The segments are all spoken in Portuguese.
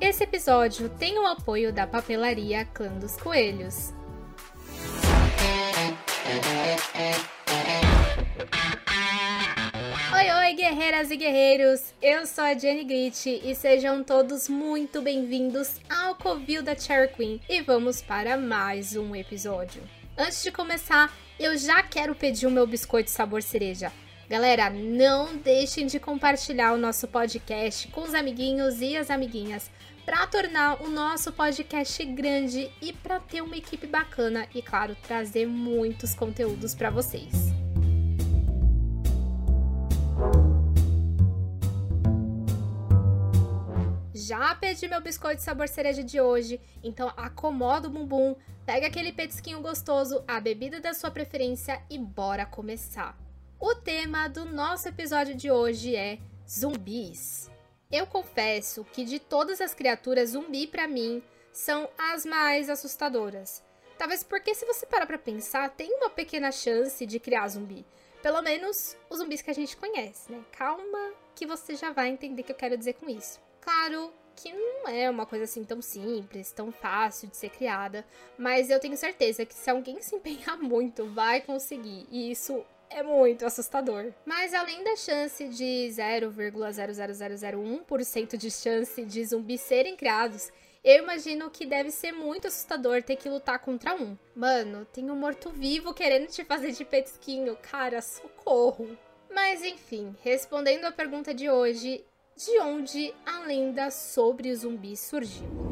esse episódio tem o apoio da papelaria Clã dos Coelhos. Oi, oi, guerreiras e guerreiros! Eu sou a Jenny Grit e sejam todos muito bem-vindos ao Covil da Cherry Queen e vamos para mais um episódio. Antes de começar, eu já quero pedir o meu biscoito sabor cereja. Galera, não deixem de compartilhar o nosso podcast com os amiguinhos e as amiguinhas para tornar o nosso podcast grande e para ter uma equipe bacana e, claro, trazer muitos conteúdos para vocês. Já pedi meu biscoito sabor cereja de hoje, então acomoda o bumbum, pega aquele petisquinho gostoso, a bebida da sua preferência e bora começar. O tema do nosso episódio de hoje é zumbis. Eu confesso que de todas as criaturas, zumbi para mim são as mais assustadoras. Talvez porque se você parar para pensar, tem uma pequena chance de criar zumbi. Pelo menos os zumbis que a gente conhece, né? Calma que você já vai entender o que eu quero dizer com isso. Claro que não é uma coisa assim tão simples, tão fácil de ser criada, mas eu tenho certeza que se alguém se empenhar muito, vai conseguir. E isso é muito assustador. Mas além da chance de 0,00001% de chance de zumbis serem criados, eu imagino que deve ser muito assustador ter que lutar contra um. Mano, tem um morto-vivo querendo te fazer de petisquinho. Cara, socorro. Mas enfim, respondendo a pergunta de hoje, de onde a lenda sobre os zumbis surgiu.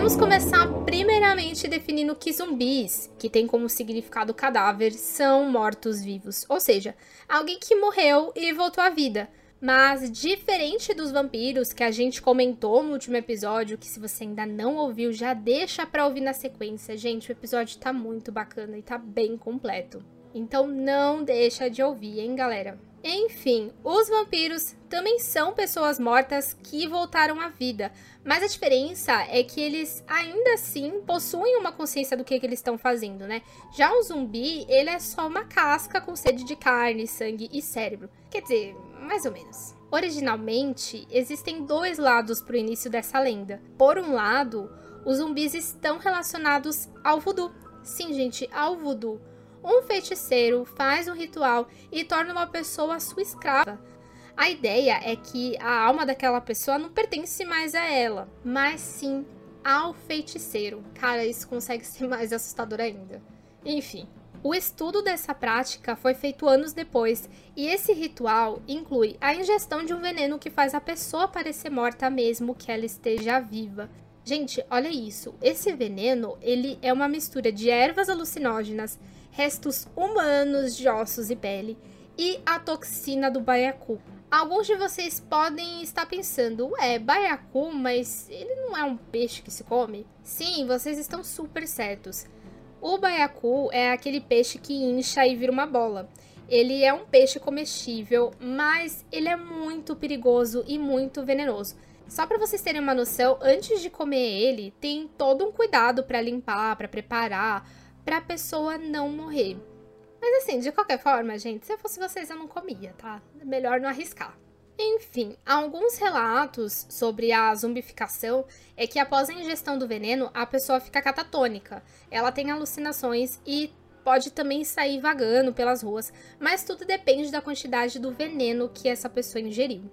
Podemos começar primeiramente definindo que zumbis, que tem como significado cadáver, são mortos-vivos, ou seja, alguém que morreu e voltou à vida. Mas diferente dos vampiros que a gente comentou no último episódio, que se você ainda não ouviu, já deixa pra ouvir na sequência. Gente, o episódio tá muito bacana e tá bem completo. Então não deixa de ouvir, hein, galera? Enfim, os vampiros também são pessoas mortas que voltaram à vida, mas a diferença é que eles ainda assim possuem uma consciência do que, que eles estão fazendo, né? Já o zumbi, ele é só uma casca com sede de carne, sangue e cérebro. Quer dizer, mais ou menos. Originalmente, existem dois lados para o início dessa lenda. Por um lado, os zumbis estão relacionados ao voodoo. Sim, gente, ao voodoo um feiticeiro faz um ritual e torna uma pessoa sua escrava. A ideia é que a alma daquela pessoa não pertence mais a ela, mas sim ao feiticeiro. Cara, isso consegue ser mais assustador ainda. Enfim, o estudo dessa prática foi feito anos depois, e esse ritual inclui a ingestão de um veneno que faz a pessoa parecer morta mesmo que ela esteja viva. Gente, olha isso. Esse veneno, ele é uma mistura de ervas alucinógenas, restos humanos de ossos e pele e a toxina do baiacu. Alguns de vocês podem estar pensando, é baiacu, mas ele não é um peixe que se come? Sim, vocês estão super certos. O baiacu é aquele peixe que incha e vira uma bola. Ele é um peixe comestível, mas ele é muito perigoso e muito venenoso. Só para vocês terem uma noção, antes de comer ele, tem todo um cuidado para limpar, para preparar, para a pessoa não morrer. Mas assim, de qualquer forma, gente, se eu fosse vocês, eu não comia, tá? Melhor não arriscar. Enfim, alguns relatos sobre a zumbificação é que após a ingestão do veneno, a pessoa fica catatônica. Ela tem alucinações e pode também sair vagando pelas ruas, mas tudo depende da quantidade do veneno que essa pessoa ingeriu.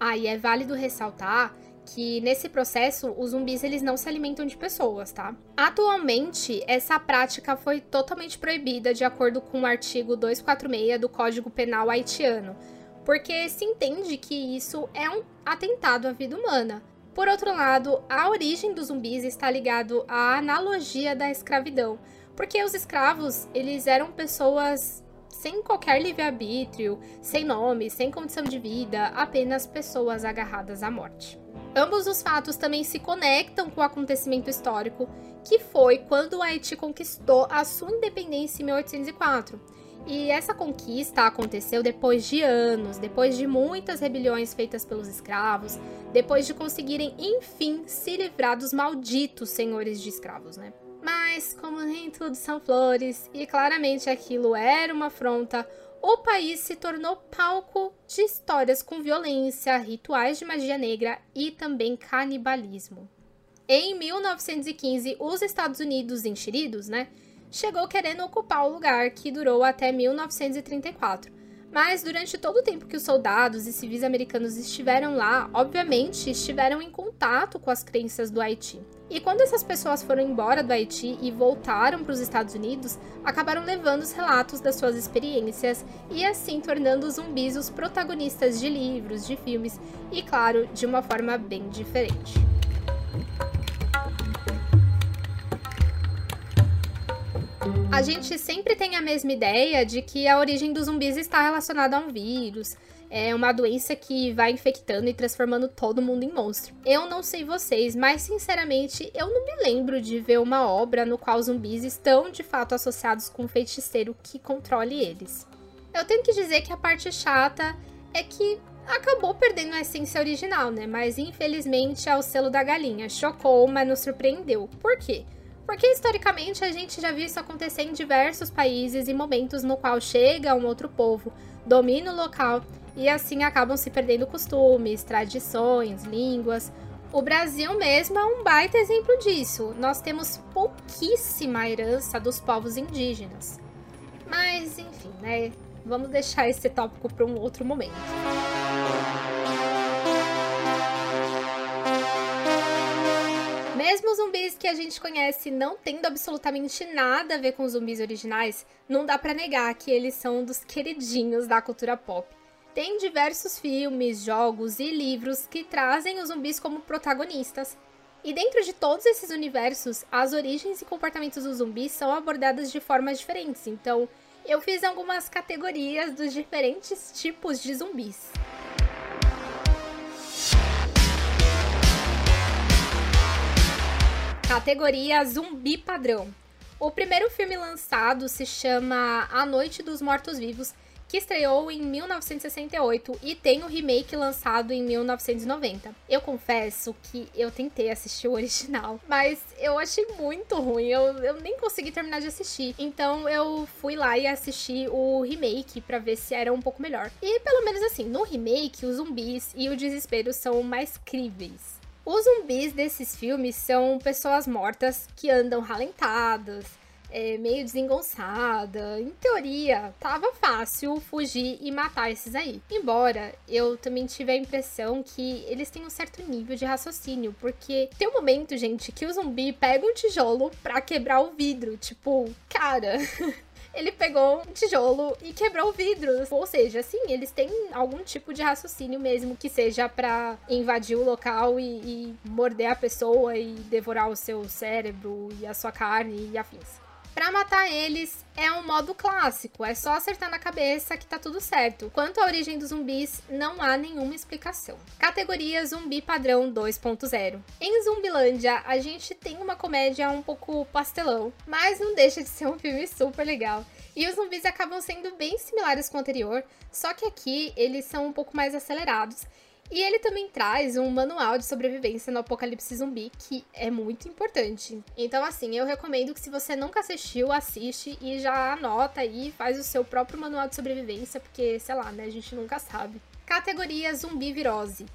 Ah, e é válido ressaltar que nesse processo os zumbis eles não se alimentam de pessoas, tá? Atualmente, essa prática foi totalmente proibida de acordo com o artigo 246 do Código Penal haitiano, porque se entende que isso é um atentado à vida humana. Por outro lado, a origem dos zumbis está ligado à analogia da escravidão, porque os escravos, eles eram pessoas sem qualquer livre-arbítrio, sem nome, sem condição de vida, apenas pessoas agarradas à morte. Ambos os fatos também se conectam com o acontecimento histórico, que foi quando o Haiti conquistou a sua independência em 1804. E essa conquista aconteceu depois de anos, depois de muitas rebeliões feitas pelos escravos, depois de conseguirem, enfim, se livrar dos malditos senhores de escravos, né? Mas, como nem tudo são flores, e claramente aquilo era uma afronta, o país se tornou palco de histórias com violência, rituais de magia negra e também canibalismo. Em 1915, os Estados Unidos enxeridos, né, chegou querendo ocupar o lugar que durou até 1934. Mas durante todo o tempo que os soldados e civis americanos estiveram lá, obviamente estiveram em contato com as crenças do Haiti. E quando essas pessoas foram embora do Haiti e voltaram para os Estados Unidos, acabaram levando os relatos das suas experiências e assim tornando os zumbis os protagonistas de livros, de filmes e, claro, de uma forma bem diferente. A gente sempre tem a mesma ideia de que a origem dos zumbis está relacionada a um vírus, é uma doença que vai infectando e transformando todo mundo em monstro. Eu não sei vocês, mas sinceramente eu não me lembro de ver uma obra no qual zumbis estão de fato associados com um feiticeiro que controle eles. Eu tenho que dizer que a parte chata é que acabou perdendo a essência original, né? Mas infelizmente é o selo da galinha. Chocou, mas não surpreendeu. Por quê? Porque historicamente a gente já viu isso acontecer em diversos países e momentos no qual chega um outro povo, domina o local e assim acabam se perdendo costumes, tradições, línguas. O Brasil mesmo é um baita exemplo disso. Nós temos pouquíssima herança dos povos indígenas. Mas, enfim, né? Vamos deixar esse tópico para um outro momento. Mesmo zumbis que a gente conhece não tendo absolutamente nada a ver com os zumbis originais, não dá para negar que eles são um dos queridinhos da cultura pop. Tem diversos filmes, jogos e livros que trazem os zumbis como protagonistas. E dentro de todos esses universos, as origens e comportamentos dos zumbis são abordadas de formas diferentes. Então, eu fiz algumas categorias dos diferentes tipos de zumbis. Categoria Zumbi Padrão. O primeiro filme lançado se chama A Noite dos Mortos-Vivos, que estreou em 1968 e tem o remake lançado em 1990. Eu confesso que eu tentei assistir o original, mas eu achei muito ruim, eu, eu nem consegui terminar de assistir. Então eu fui lá e assisti o remake para ver se era um pouco melhor. E pelo menos assim, no remake, os zumbis e o desespero são mais críveis. Os zumbis desses filmes são pessoas mortas que andam ralentadas, é, meio desengonçada. Em teoria, tava fácil fugir e matar esses aí. Embora eu também tive a impressão que eles têm um certo nível de raciocínio, porque tem um momento, gente, que o zumbi pega um tijolo pra quebrar o vidro. Tipo, cara. ele pegou um tijolo e quebrou o vidro. Ou seja, assim, eles têm algum tipo de raciocínio mesmo que seja para invadir o local e, e morder a pessoa e devorar o seu cérebro e a sua carne e afins. Para matar eles é um modo clássico, é só acertar na cabeça que tá tudo certo. Quanto à origem dos zumbis, não há nenhuma explicação. Categoria Zumbi Padrão 2.0. Em Zumbilândia, a gente tem uma comédia um pouco pastelão, mas não deixa de ser um filme super legal. E os zumbis acabam sendo bem similares com o anterior, só que aqui eles são um pouco mais acelerados e ele também traz um manual de sobrevivência no apocalipse zumbi, que é muito importante. Então, assim, eu recomendo que se você nunca assistiu, assiste e já anota aí, faz o seu próprio manual de sobrevivência, porque, sei lá, né, a gente nunca sabe. Categoria Zumbi Virose.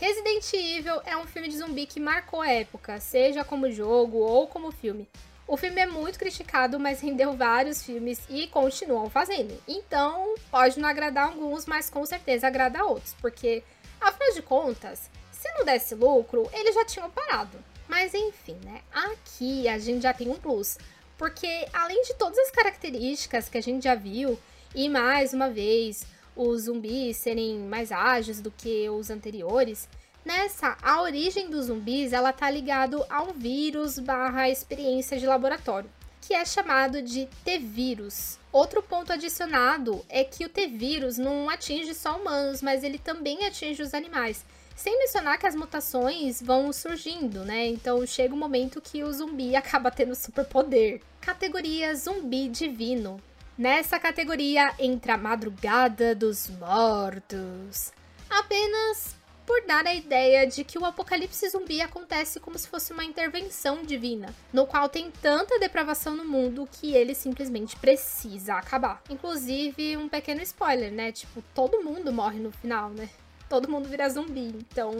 Resident Evil é um filme de zumbi que marcou a época, seja como jogo ou como filme. O filme é muito criticado, mas rendeu vários filmes e continuam fazendo. Então, pode não agradar alguns, mas com certeza agrada outros, porque Afinal de contas, se não desse lucro, eles já tinham parado. Mas enfim, né? Aqui a gente já tem um plus. Porque além de todas as características que a gente já viu, e mais uma vez, os zumbis serem mais ágeis do que os anteriores, nessa, a origem dos zumbis ela tá ligado a um vírus barra experiência de laboratório que é chamado de T-vírus. Outro ponto adicionado é que o T-vírus não atinge só humanos, mas ele também atinge os animais. Sem mencionar que as mutações vão surgindo, né? Então chega um momento que o zumbi acaba tendo superpoder. Categoria zumbi divino. Nessa categoria entra a Madrugada dos Mortos. Apenas abordar a ideia de que o apocalipse zumbi acontece como se fosse uma intervenção divina, no qual tem tanta depravação no mundo que ele simplesmente precisa acabar. Inclusive, um pequeno spoiler, né? Tipo, todo mundo morre no final, né? Todo mundo vira zumbi, então,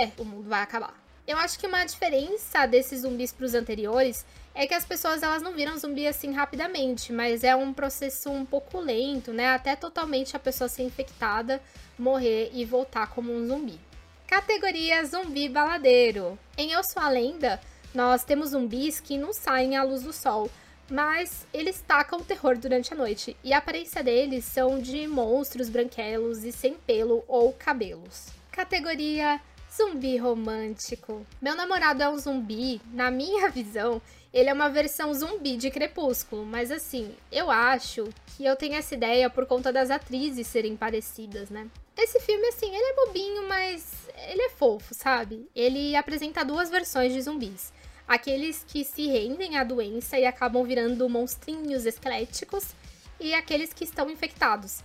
é, o mundo vai acabar. Eu acho que uma diferença desses zumbis para os anteriores é que as pessoas elas não viram zumbi assim rapidamente, mas é um processo um pouco lento, né? Até totalmente a pessoa ser infectada, morrer e voltar como um zumbi. Categoria zumbi baladeiro. Em Eu Sou a Lenda, nós temos zumbis que não saem à luz do sol, mas eles tacam terror durante a noite, e a aparência deles são de monstros branquelos e sem pelo ou cabelos. Categoria Zumbi romântico. Meu namorado é um zumbi, na minha visão, ele é uma versão zumbi de Crepúsculo, mas assim, eu acho que eu tenho essa ideia por conta das atrizes serem parecidas, né? Esse filme, assim, ele é bobinho, mas ele é fofo, sabe? Ele apresenta duas versões de zumbis. Aqueles que se rendem à doença e acabam virando monstrinhos esqueléticos, e aqueles que estão infectados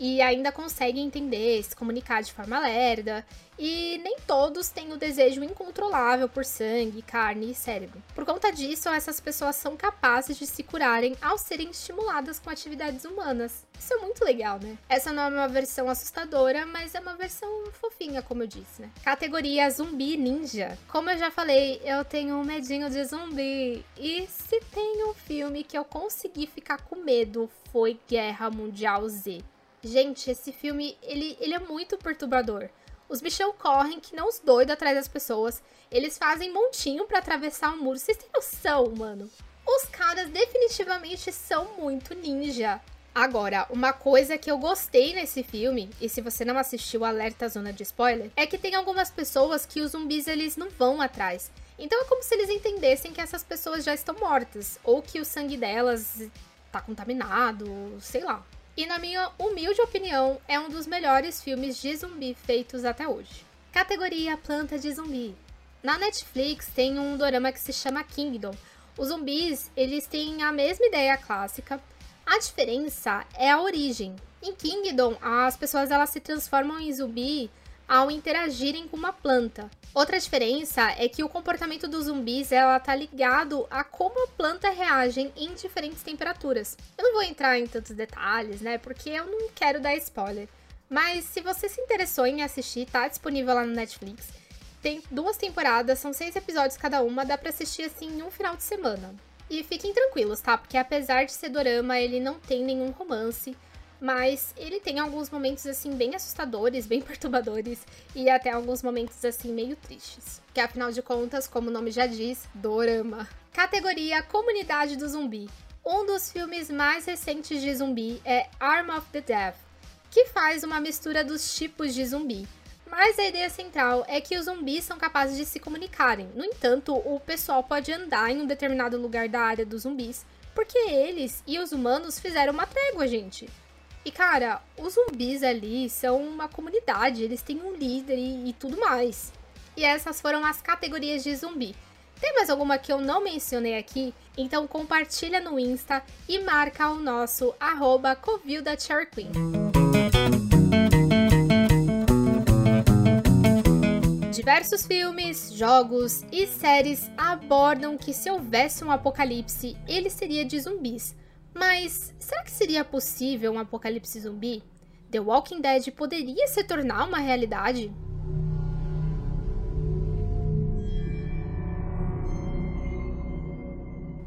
e ainda conseguem entender, se comunicar de forma lerda, e nem todos têm o desejo incontrolável por sangue, carne e cérebro. Por conta disso, essas pessoas são capazes de se curarem ao serem estimuladas com atividades humanas. Isso é muito legal, né? Essa não é uma versão assustadora, mas é uma versão fofinha, como eu disse, né? Categoria zumbi ninja. Como eu já falei, eu tenho um medinho de zumbi. E se tem um filme que eu consegui ficar com medo, foi Guerra Mundial Z. Gente, esse filme, ele, ele é muito perturbador. Os bichão correm que não os doidos atrás das pessoas. Eles fazem montinho para atravessar o um muro. Vocês têm noção, mano? Os caras definitivamente são muito ninja. Agora, uma coisa que eu gostei nesse filme, e se você não assistiu, alerta zona de spoiler, é que tem algumas pessoas que os zumbis eles não vão atrás. Então é como se eles entendessem que essas pessoas já estão mortas, ou que o sangue delas tá contaminado, sei lá e, na minha humilde opinião, é um dos melhores filmes de zumbi feitos até hoje. Categoria Planta de Zumbi. Na Netflix tem um dorama que se chama Kingdom. Os zumbis, eles têm a mesma ideia clássica, a diferença é a origem. Em Kingdom, as pessoas elas se transformam em zumbi ao interagirem com uma planta. Outra diferença é que o comportamento dos zumbis ela tá ligado a como a planta reage em diferentes temperaturas. Eu não vou entrar em tantos detalhes, né? Porque eu não quero dar spoiler. Mas se você se interessou em assistir, tá disponível lá no Netflix. Tem duas temporadas, são seis episódios cada uma, dá pra assistir assim em um final de semana. E fiquem tranquilos, tá? Porque apesar de ser dorama, ele não tem nenhum romance mas ele tem alguns momentos assim bem assustadores, bem perturbadores e até alguns momentos assim meio tristes. Que afinal de contas, como o nome já diz, dorama. Categoria Comunidade do Zumbi. Um dos filmes mais recentes de zumbi é Arm of the Death, que faz uma mistura dos tipos de zumbi. Mas a ideia central é que os zumbis são capazes de se comunicarem. No entanto, o pessoal pode andar em um determinado lugar da área dos zumbis, porque eles e os humanos fizeram uma trégua, gente. E cara, os zumbis ali são uma comunidade, eles têm um líder e, e tudo mais. E essas foram as categorias de zumbi. Tem mais alguma que eu não mencionei aqui? Então compartilha no Insta e marca o nosso arroba Covilda Queen. Diversos filmes, jogos e séries abordam que se houvesse um apocalipse, ele seria de zumbis. Mas será que seria possível um apocalipse zumbi? The Walking Dead poderia se tornar uma realidade?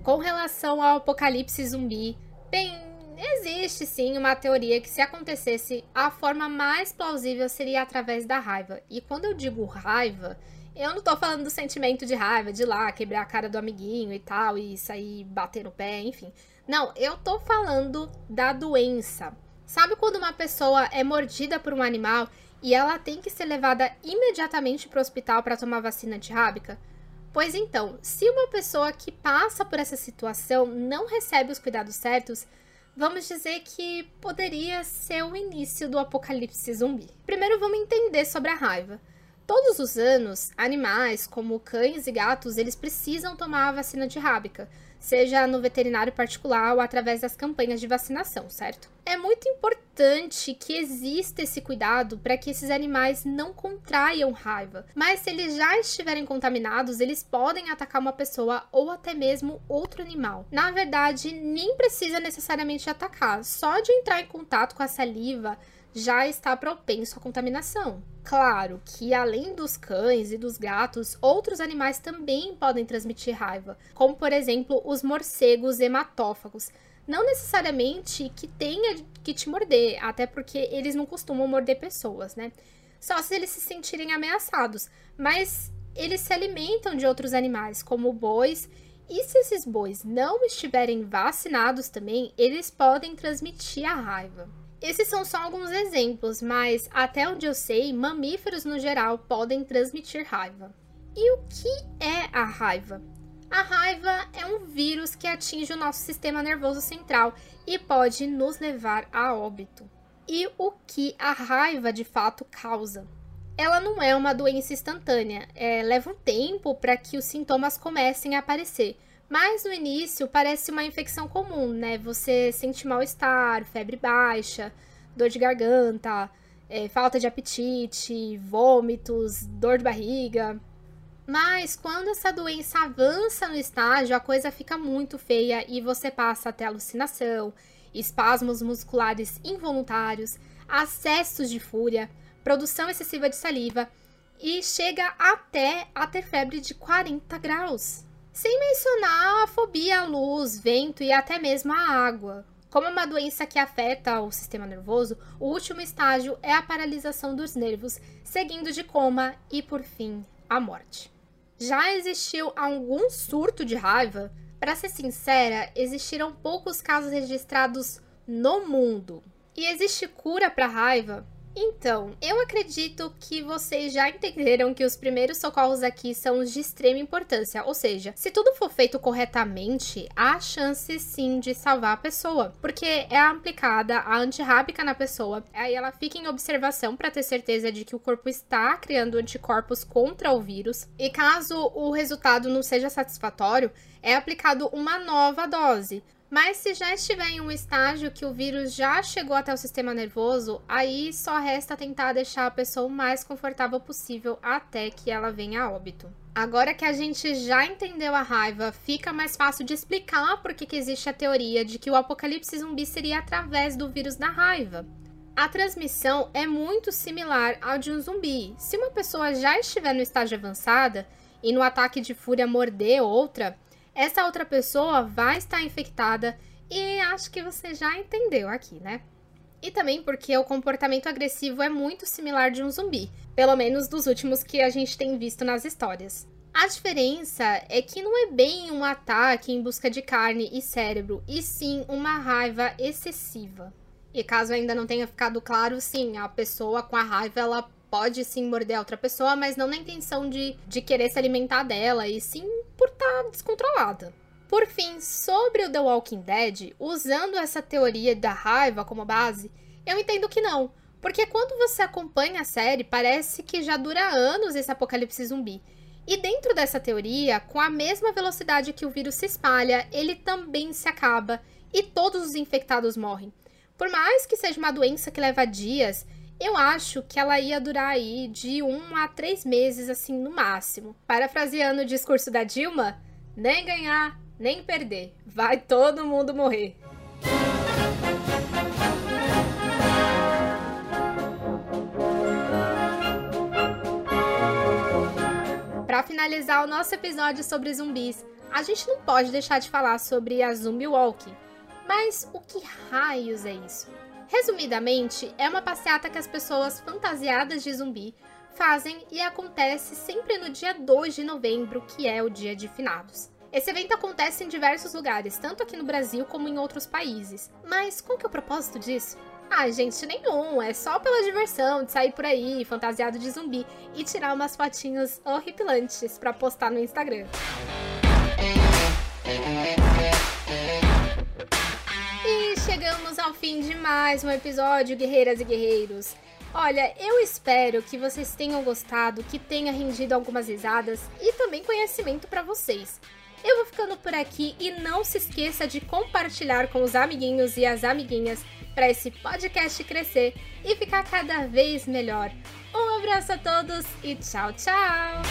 Com relação ao apocalipse zumbi, bem, existe sim uma teoria que se acontecesse, a forma mais plausível seria através da raiva. E quando eu digo raiva, eu não tô falando do sentimento de raiva, de ir lá quebrar a cara do amiguinho e tal, e sair bater no pé, enfim. Não, eu tô falando da doença. Sabe quando uma pessoa é mordida por um animal e ela tem que ser levada imediatamente para o hospital para tomar vacina antirrábica? Pois então, se uma pessoa que passa por essa situação não recebe os cuidados certos, vamos dizer que poderia ser o início do apocalipse zumbi. Primeiro vamos entender sobre a raiva. Todos os anos, animais como cães e gatos, eles precisam tomar a vacina de rábica, seja no veterinário particular ou através das campanhas de vacinação, certo? É muito importante que exista esse cuidado para que esses animais não contraiam raiva, mas se eles já estiverem contaminados, eles podem atacar uma pessoa ou até mesmo outro animal. Na verdade, nem precisa necessariamente atacar, só de entrar em contato com a saliva já está propenso à contaminação. Claro que, além dos cães e dos gatos, outros animais também podem transmitir raiva, como por exemplo os morcegos hematófagos. Não necessariamente que tenha que te morder, até porque eles não costumam morder pessoas, né? Só se eles se sentirem ameaçados, mas eles se alimentam de outros animais, como bois, e se esses bois não estiverem vacinados também, eles podem transmitir a raiva. Esses são só alguns exemplos, mas até onde eu sei, mamíferos no geral podem transmitir raiva. E o que é a raiva? A raiva é um vírus que atinge o nosso sistema nervoso central e pode nos levar a óbito. E o que a raiva de fato causa? Ela não é uma doença instantânea, é, leva um tempo para que os sintomas comecem a aparecer. Mas no início parece uma infecção comum, né? Você sente mal-estar, febre baixa, dor de garganta, é, falta de apetite, vômitos, dor de barriga. Mas quando essa doença avança no estágio, a coisa fica muito feia e você passa até alucinação, espasmos musculares involuntários, acessos de fúria, produção excessiva de saliva e chega até a ter febre de 40 graus. Sem mencionar a fobia à luz, vento e até mesmo à água. Como é uma doença que afeta o sistema nervoso, o último estágio é a paralisação dos nervos, seguindo de coma e, por fim, a morte. Já existiu algum surto de raiva? Para ser sincera, existiram poucos casos registrados no mundo. E existe cura para raiva? Então, eu acredito que vocês já entenderam que os primeiros socorros aqui são os de extrema importância, ou seja, se tudo for feito corretamente, há chance sim de salvar a pessoa, porque é aplicada a antirrábica na pessoa, aí ela fica em observação para ter certeza de que o corpo está criando anticorpos contra o vírus, e caso o resultado não seja satisfatório, é aplicado uma nova dose. Mas se já estiver em um estágio que o vírus já chegou até o sistema nervoso, aí só resta tentar deixar a pessoa o mais confortável possível até que ela venha a óbito. Agora que a gente já entendeu a raiva, fica mais fácil de explicar por que existe a teoria de que o apocalipse zumbi seria através do vírus da raiva. A transmissão é muito similar ao de um zumbi. Se uma pessoa já estiver no estágio avançada e no ataque de fúria morder outra, essa outra pessoa vai estar infectada e acho que você já entendeu aqui, né? E também porque o comportamento agressivo é muito similar de um zumbi, pelo menos dos últimos que a gente tem visto nas histórias. A diferença é que não é bem um ataque em busca de carne e cérebro, e sim uma raiva excessiva. E caso ainda não tenha ficado claro, sim, a pessoa com a raiva ela pode sim morder a outra pessoa, mas não na intenção de, de querer se alimentar dela, e sim tá descontrolada. Por fim, sobre o The Walking Dead, usando essa teoria da raiva como base, eu entendo que não. Porque quando você acompanha a série, parece que já dura anos esse apocalipse zumbi. E dentro dessa teoria, com a mesma velocidade que o vírus se espalha, ele também se acaba e todos os infectados morrem. Por mais que seja uma doença que leva dias, eu acho que ela ia durar aí de um a três meses, assim, no máximo. Parafraseando o discurso da Dilma, nem ganhar, nem perder. Vai todo mundo morrer. Para finalizar o nosso episódio sobre zumbis, a gente não pode deixar de falar sobre a Zombie Walking. Mas o que raios é isso? Resumidamente, é uma passeata que as pessoas fantasiadas de zumbi fazem e acontece sempre no dia 2 de novembro, que é o dia de finados. Esse evento acontece em diversos lugares, tanto aqui no Brasil como em outros países. Mas qual que é o propósito disso? Ah, gente, nenhum. É só pela diversão de sair por aí fantasiado de zumbi e tirar umas fotinhas horripilantes para postar no Instagram. Ao fim de mais um episódio, guerreiras e guerreiros. Olha, eu espero que vocês tenham gostado, que tenha rendido algumas risadas e também conhecimento para vocês. Eu vou ficando por aqui e não se esqueça de compartilhar com os amiguinhos e as amiguinhas para esse podcast crescer e ficar cada vez melhor. Um abraço a todos e tchau, tchau!